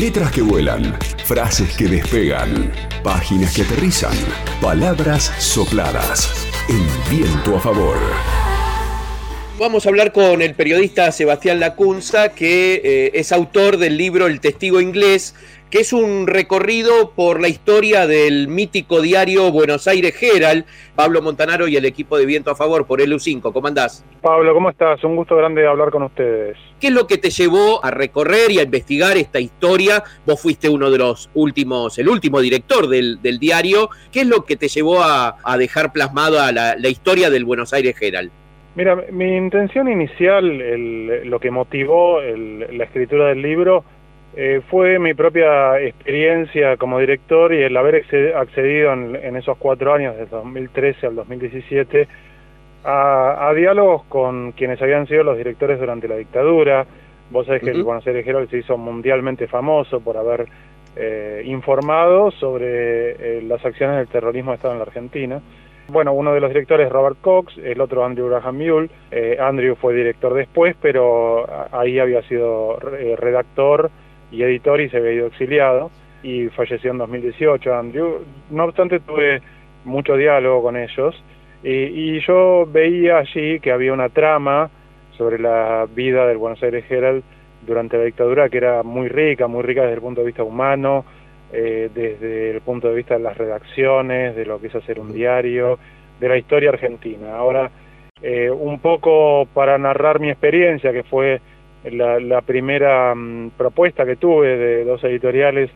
Letras que vuelan, frases que despegan, páginas que aterrizan, palabras sopladas. El viento a favor. Vamos a hablar con el periodista Sebastián Lacunza, que eh, es autor del libro El Testigo Inglés, que es un recorrido por la historia del mítico diario Buenos Aires Herald. Pablo Montanaro y el equipo de Viento a Favor por el U5. ¿Cómo andás? Pablo, ¿cómo estás? Un gusto grande hablar con ustedes. ¿Qué es lo que te llevó a recorrer y a investigar esta historia? Vos fuiste uno de los últimos, el último director del, diario. ¿Qué es lo que te llevó a, dejar plasmada la, la historia del Buenos Aires Herald? Mira, mi intención inicial, lo que motivó la escritura del libro, eh, fue mi propia experiencia como director y el haber accedido en, esos cuatro años, desde 2013 al 2017, a, diálogos con quienes habían sido los directores durante la dictadura. Vos sabés que el Buenos Aires Herald se hizo mundialmente famoso por haber eh, informado sobre eh, las acciones del terrorismo de Estado en la Argentina. Bueno, uno de los directores es Robert Cox, el otro Andrew Graham Mule. Eh, Andrew fue director después, pero ahí había sido eh, redactor y editor y se había ido exiliado y falleció en 2018 Andrew. No obstante, tuve mucho diálogo con ellos y, yo veía allí que había una trama sobre la vida del Buenos Aires Herald durante la dictadura que era muy rica, muy rica desde el punto de vista humano, eh, desde el punto de vista de las redacciones, de lo que es hacer un diario, de la historia argentina. Ahora, eh, un poco para narrar mi experiencia, que fue la, primera mm, propuesta que tuve de dos editoriales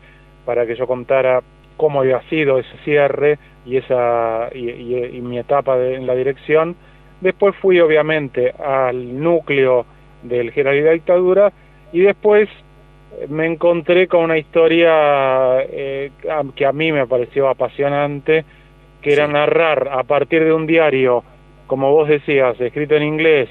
para que yo contara cómo había sido ese cierre y esa y, mi etapa en la dirección. Después fui obviamente al núcleo del General y la Dictadura y después me encontré con una historia eh, que a mí me pareció apasionante, que era narrar a partir de un diario, como vos decías, escrito en inglés,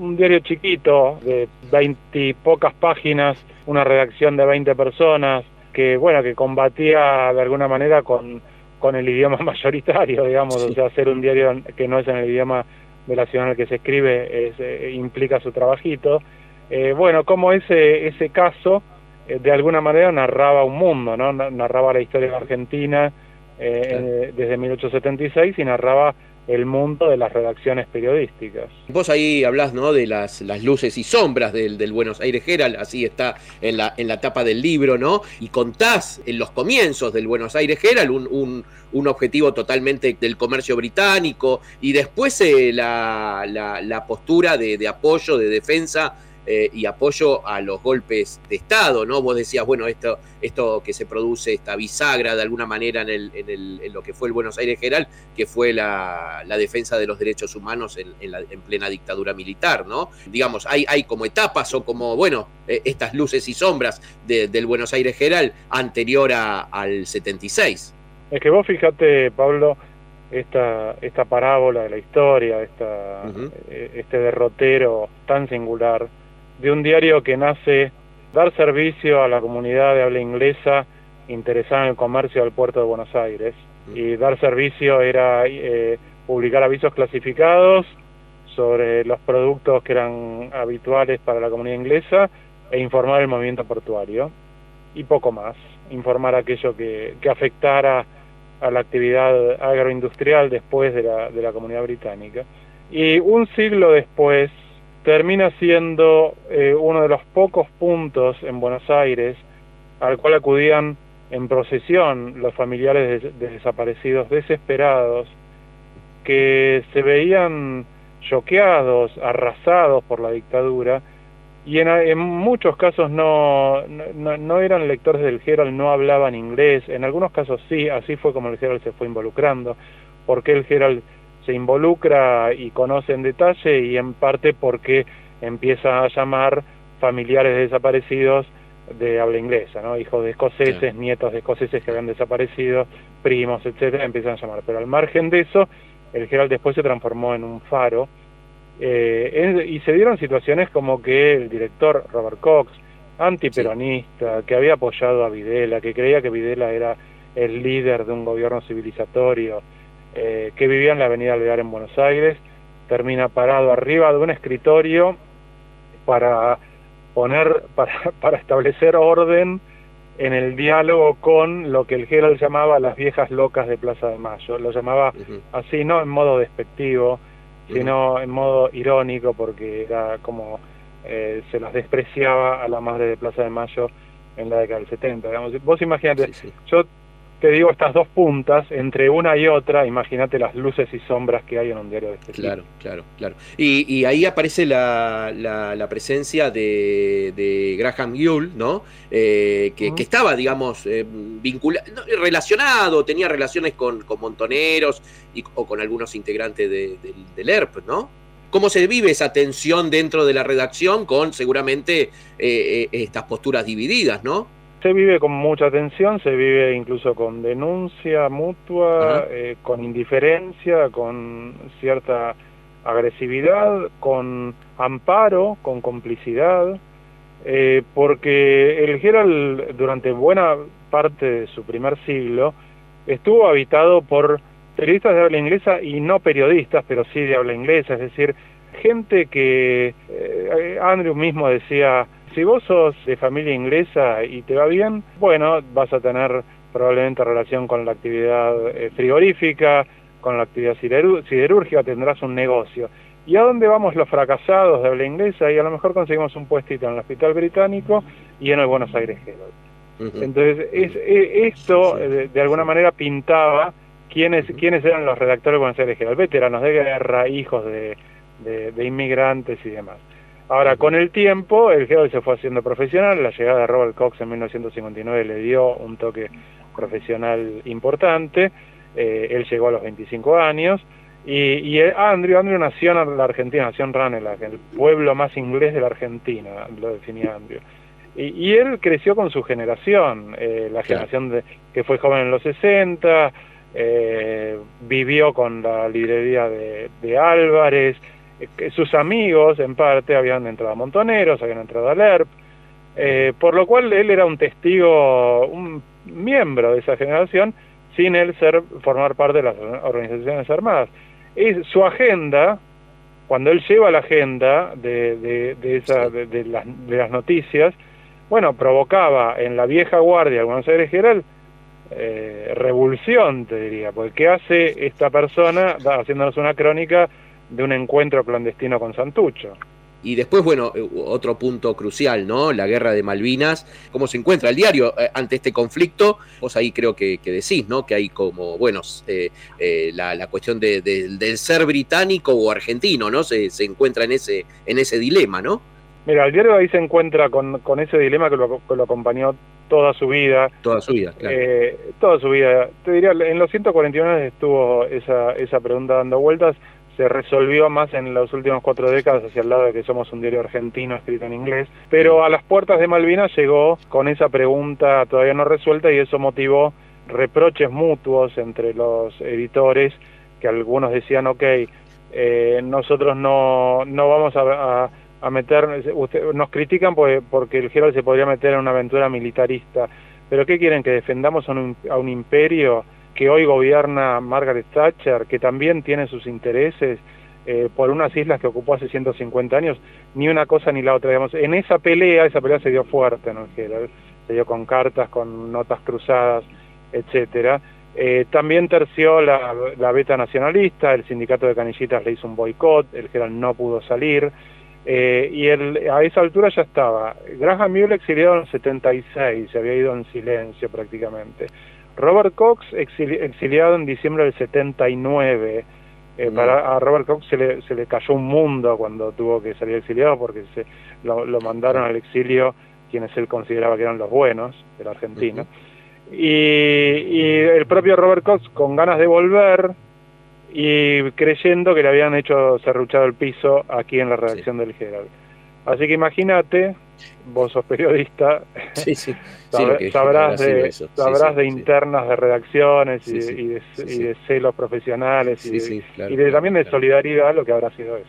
un diario chiquito de veinte pocas páginas, una redacción de 20 personas, que bueno, que combatía de alguna manera con, con el idioma mayoritario, digamos, o sea, hacer un diario que no es en el idioma de la ciudad en el que se escribe es, eh, implica su trabajito. Eh, bueno, como ese, ese caso eh, de alguna manera narraba un mundo, ¿no? narraba la historia de Argentina eh, desde 1876 y narraba el mundo de las redacciones periodísticas. Vos ahí hablás ¿no? de las, las luces y sombras del, del, Buenos Aires Herald, así está en la, en la tapa del libro, ¿no? Y contás en los comienzos del Buenos Aires Herald un, un, un objetivo totalmente del comercio británico y después eh, la, la, la, postura de, de apoyo, de defensa eh, y apoyo a los golpes de Estado, ¿no? Vos decías, bueno, esto, esto que se produce, esta bisagra de alguna manera en, el, en, lo que fue el Buenos Aires General, que fue la, defensa de los derechos humanos en, plena dictadura militar, ¿no? Digamos, hay, hay como etapas o como, bueno, eh, estas luces y sombras del Buenos Aires General anterior al 76. Es que vos fíjate, Pablo, esta, esta parábola de la historia, esta, eh, este derrotero tan singular, de un diario que nace dar servicio a la comunidad de habla inglesa interesada en el comercio del puerto de Buenos Aires. Y dar servicio era eh, publicar avisos clasificados sobre los productos que eran habituales para la comunidad inglesa e informar el movimiento portuario. Y poco más, informar aquello que, que afectara a la actividad agroindustrial después de la, de la comunidad británica. Y un siglo después, termina siendo eh, uno de los pocos puntos en Buenos Aires al cual acudían en procesión los familiares de, desaparecidos desesperados que se veían choqueados, arrasados por la dictadura y en, muchos casos no, no, no, eran lectores del Herald, no hablaban inglés, en algunos casos sí, así fue como el Herald se fue involucrando, porque el Herald se involucra y conoce en detalle y en parte porque empieza a llamar familiares desaparecidos de habla inglesa, ¿no? hijos de escoceses, nietos de escoceses que habían desaparecido, primos, etcétera, empiezan a llamar. Pero al margen de eso, el Herald después se transformó en un faro eh, y se dieron situaciones como que el director Robert Cox, antiperonista, que había apoyado a Videla, que creía que Videla era el líder de un gobierno civilizatorio, eh, que vivía en la avenida Alvear en Buenos Aires, termina parado arriba de un escritorio para poner, para, para establecer orden en el diálogo con lo que el Herald llamaba las viejas locas de Plaza de Mayo. Lo llamaba así, no en modo despectivo, sino en modo irónico, porque era como eh, se las despreciaba a la madre de Plaza de Mayo en la década del 70. Digamos. Vos imagínate, yo te digo estas dos puntas, entre una y otra, imagínate las luces y sombras que hay en un diario de este Claro, claro, claro. Y, ahí aparece la, la, presencia de, Graham Yule, ¿no? Eh, que, estaba, digamos, eh, vinculado, relacionado, tenía relaciones con, montoneros y, o con algunos integrantes del ERP, ¿no? ¿Cómo se vive esa tensión dentro de la redacción con seguramente eh, estas posturas divididas, ¿no? Se vive con mucha tensión, se vive incluso con denuncia mutua, eh, con indiferencia, con cierta agresividad, con amparo, con complicidad, eh, porque el Herald durante buena parte de su primer siglo estuvo habitado por periodistas de habla inglesa y no periodistas, pero sí de habla inglesa, es decir, gente que eh, Andrew mismo decía si vos sos de familia inglesa y te va bien, bueno, vas a tener probablemente relación con la actividad eh, frigorífica, con la actividad siderúrgica, tendrás un negocio. ¿Y a dónde vamos los fracasados de habla inglesa? Y a lo mejor conseguimos un puestito en el Hospital Británico y en el Buenos Aires Herald. Entonces, es, esto eh, de, alguna manera pintaba quiénes, quiénes eran los redactores de Buenos Aires Herald, veteranos de guerra, hijos de, de inmigrantes y demás. Ahora, con el tiempo, el Herald se fue haciendo profesional, la llegada de Robert Cox en 1959 le dio un toque profesional importante, eh, él llegó a los 25 años, y, Andrew, Andrew nació en la Argentina, nació en Ranelagh, el pueblo más inglés de la Argentina, lo definía Andrew. Y, él creció con su generación, eh, la generación de, que fue joven en los 60, eh, vivió con la librería de Álvarez, sus amigos, en parte, habían entrado a Montoneros, habían entrado a LERP, eh, por lo cual él era un testigo, un miembro de esa generación, sin él ser formar parte de las organizaciones armadas. Es su agenda, cuando él lleva la agenda de, de, esa, de, las, de las noticias, bueno, provocaba en la vieja guardia de Buenos Aires General eh, revolución, te diría, porque ¿qué hace esta persona haciéndonos una crónica de un encuentro clandestino con Santucho. Y después, bueno, eh, otro punto crucial, ¿no? La guerra de Malvinas, cómo se encuentra el diario eh, ante este conflicto. Vos ahí creo que, decís, ¿no? Que hay como, bueno, eh, la, cuestión del ser británico o argentino, ¿no? Se, se, encuentra en ese, en ese dilema, ¿no? Mira, el diario ahí se encuentra con, con ese dilema que lo, que lo, acompañó toda su vida. Toda su vida, claro. toda su vida. Te diría, en los 141 estuvo esa, esa pregunta dando vueltas se resolvió más en las últimas cuatro décadas hacia el lado de que somos un diario argentino escrito en inglés, pero a las puertas de Malvinas llegó con esa pregunta todavía no resuelta y eso motivó reproches mutuos entre los editores que algunos decían, ok, eh, nosotros no, no vamos a, a, meter, nos critican porque, porque el Herald se podría meter en una aventura militarista, pero ¿qué quieren? ¿Que defendamos a un, a un imperio? Que hoy gobierna Margaret Thatcher, que también tiene sus intereses eh, por unas islas que ocupó hace 150 años, ni una cosa ni la otra. Digamos. En esa pelea, esa pelea se dio fuerte, ¿no? se dio con cartas, con notas cruzadas, etcétera. Eh, también terció la, la, beta nacionalista, el sindicato de canillitas le hizo un boicot, el general no pudo salir, eh, y el, a esa altura ya estaba. Graham Mule exiliado en el 76, se había ido en silencio prácticamente. Robert Cox, exiliado en diciembre del 79. Eh, para, a Robert Cox se le, se le cayó un mundo cuando tuvo que salir exiliado porque se, lo, mandaron al exilio quienes él consideraba que eran los buenos de la Argentina. y, y, el propio Robert Cox, con ganas de volver y creyendo que le habían hecho serruchado el piso aquí en la redacción del Herald. Así que imagínate, vos sos periodista, sabrás, de, sabrás de internas de redacciones y, de, celos profesionales y, de, también de solidaridad lo que habrá sido eso.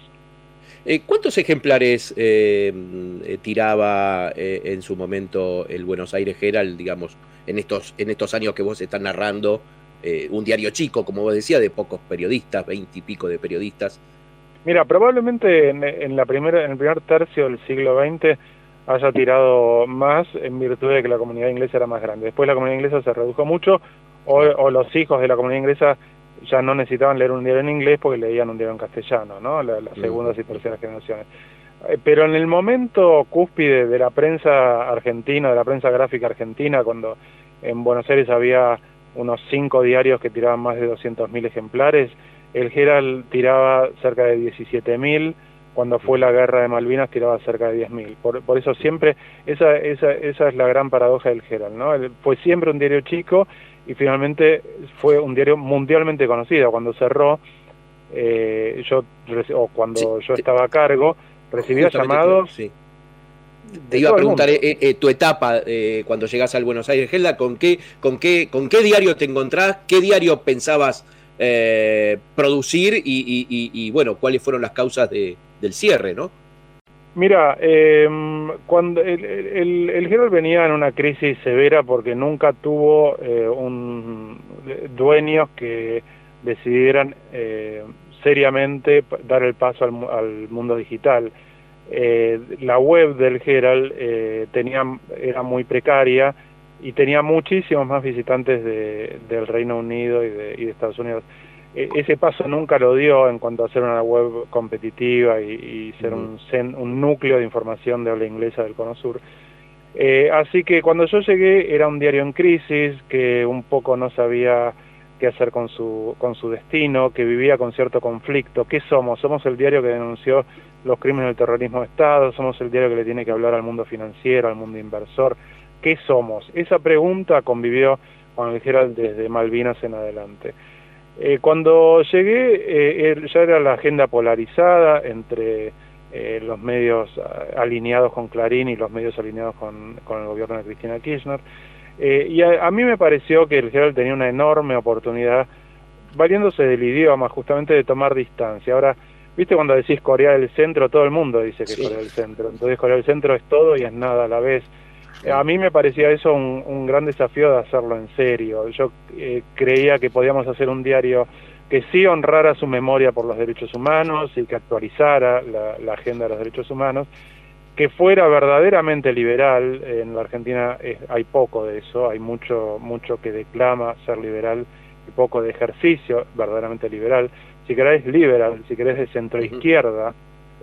Eh, ¿Cuántos ejemplares eh, eh, tiraba en su momento el Buenos Aires Herald, digamos, en estos, en estos años que vos estás narrando? Un diario chico, como vos decías, de pocos periodistas, veinte y pico de periodistas. Mira, probablemente en, la primera, en el primer tercio del siglo XX haya tirado más en virtud de que la comunidad inglesa era más grande. Después la comunidad inglesa se redujo mucho, o, los hijos de la comunidad inglesa ya no necesitaban leer un diario en inglés porque leían un diario en castellano, ¿no? las segundas y terceras generaciones. Eh, pero en el momento cúspide de la prensa argentina, de la prensa gráfica argentina, cuando en Buenos Aires había unos cinco diarios que tiraban más de 200.000 ejemplares, el Herald tiraba cerca de 17.000, cuando fue la guerra de Malvinas tiraba cerca de 10.000. Por, por eso siempre, esa, esa, esa es la gran paradoja del Herald, ¿no? Fue siempre un diario chico y finalmente fue un diario mundialmente conocido. Cuando cerró, eh, yo, o cuando yo estaba a cargo, recibía llamados... Te iba a preguntar eh, eh, tu etapa cuando llegas al Buenos Aires, Gelda, ¿con qué, con, qué, ¿con qué diario te encontrás? ¿Qué diario pensabas producir? Y, bueno, ¿cuáles fueron las causas de, del cierre, no? Mira, em, cuando el, el, el, venía en una crisis severa porque nunca tuvo un dueños que decidieran seriamente dar el paso al, mundo digital. Eh, la web del Herald eh, tenía, era muy precaria y tenía muchísimos más visitantes de, del Reino Unido y de, Estados Unidos. E, ese paso nunca lo dio en cuanto a ser una web competitiva y, ser un, un, núcleo de información de habla inglesa del Cono Sur. Eh, así que cuando yo llegué era un diario en crisis que un poco no sabía qué hacer con su, con su destino, que vivía con cierto conflicto. ¿Qué somos? ¿Somos el diario que denunció los crímenes del terrorismo de Estado? ¿Somos el diario que le tiene que hablar al mundo financiero, al mundo inversor? ¿Qué somos? Esa pregunta convivió con el desde Malvinas en adelante. Eh, cuando llegué eh, ya era la agenda polarizada entre eh, los medios alineados con Clarín y los medios alineados con, con el gobierno de Cristina Kirchner. Eh, y a, mí me pareció que el Herald tenía una enorme oportunidad, valiéndose del idioma, justamente de tomar distancia. Ahora, viste cuando decís Corea del Centro, todo el mundo dice que es Corea del Centro. Entonces Corea del Centro es todo y es nada a la vez. A mí me parecía eso un, gran desafío de hacerlo en serio. Yo eh, creía que podíamos hacer un diario que sí honrara su memoria por los derechos humanos y que actualizara la agenda de los derechos humanos, que fuera verdaderamente liberal, en la Argentina hay poco de eso, hay mucho, mucho que declama ser liberal y poco de ejercicio verdaderamente liberal. Si querés liberal, si querés de centro izquierda,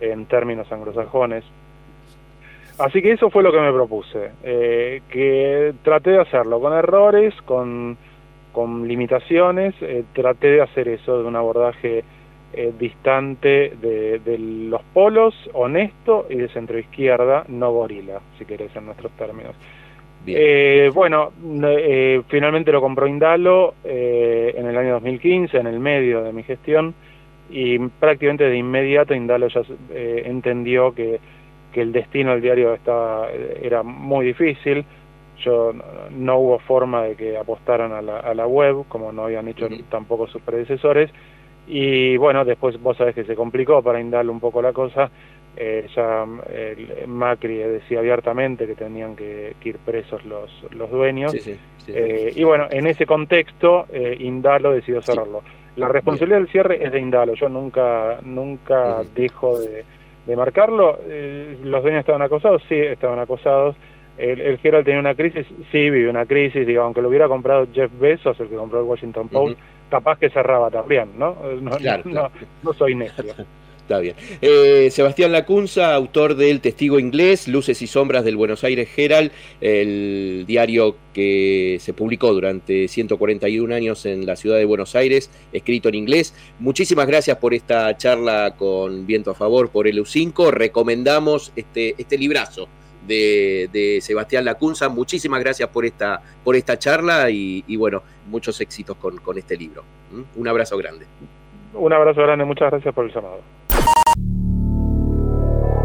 en términos anglosajones. Así que eso fue lo que me propuse, eh, que traté de hacerlo con errores, con, con limitaciones, eh, traté de hacer eso de un abordaje eh, distante de, los polos, honesto y de centro izquierda, no gorila, si querés en nuestros términos. Eh, bueno, eh, finalmente lo compró Indalo en el año 2015, en el medio de mi gestión, y prácticamente de inmediato Indalo ya entendió que, que, el destino del diario estaba, era muy difícil. Yo no, hubo forma de que apostaran a la, a la web, como no habían hecho tampoco sus predecesores, y bueno, después vos sabés que se complicó para Indal un poco la cosa. Eh, ya Macri decía abiertamente que tenían que, ir presos los, los dueños. Eh, y bueno, en ese contexto, eh, Indalo decidió cerrarlo. La responsabilidad del cierre es de Indalo. Yo nunca, nunca dejo de, de marcarlo. Eh, los dueños estaban acosados, sí, estaban acosados. El, el Gerald tenía una crisis, sí, vive una crisis. Digo, aunque lo hubiera comprado Jeff Bezos, el que compró el Washington Post capaz que cerraba también, ¿no? No, soy necio. Está bien. Eh, Sebastián Lacunza, autor del Testigo Inglés, Luces y Sombras del Buenos Aires Herald, el diario que se publicó durante 141 años en la ciudad de Buenos Aires, escrito en inglés. Muchísimas gracias por esta charla con Viento a Favor por el U5. Recomendamos este, este librazo de, Sebastián Lacunza. Muchísimas gracias por esta, por esta charla y, bueno, muchos éxitos con, con este libro. ¿Mm? Un abrazo grande. Un abrazo grande, muchas gracias por el llamado.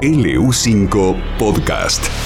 LU5 Podcast.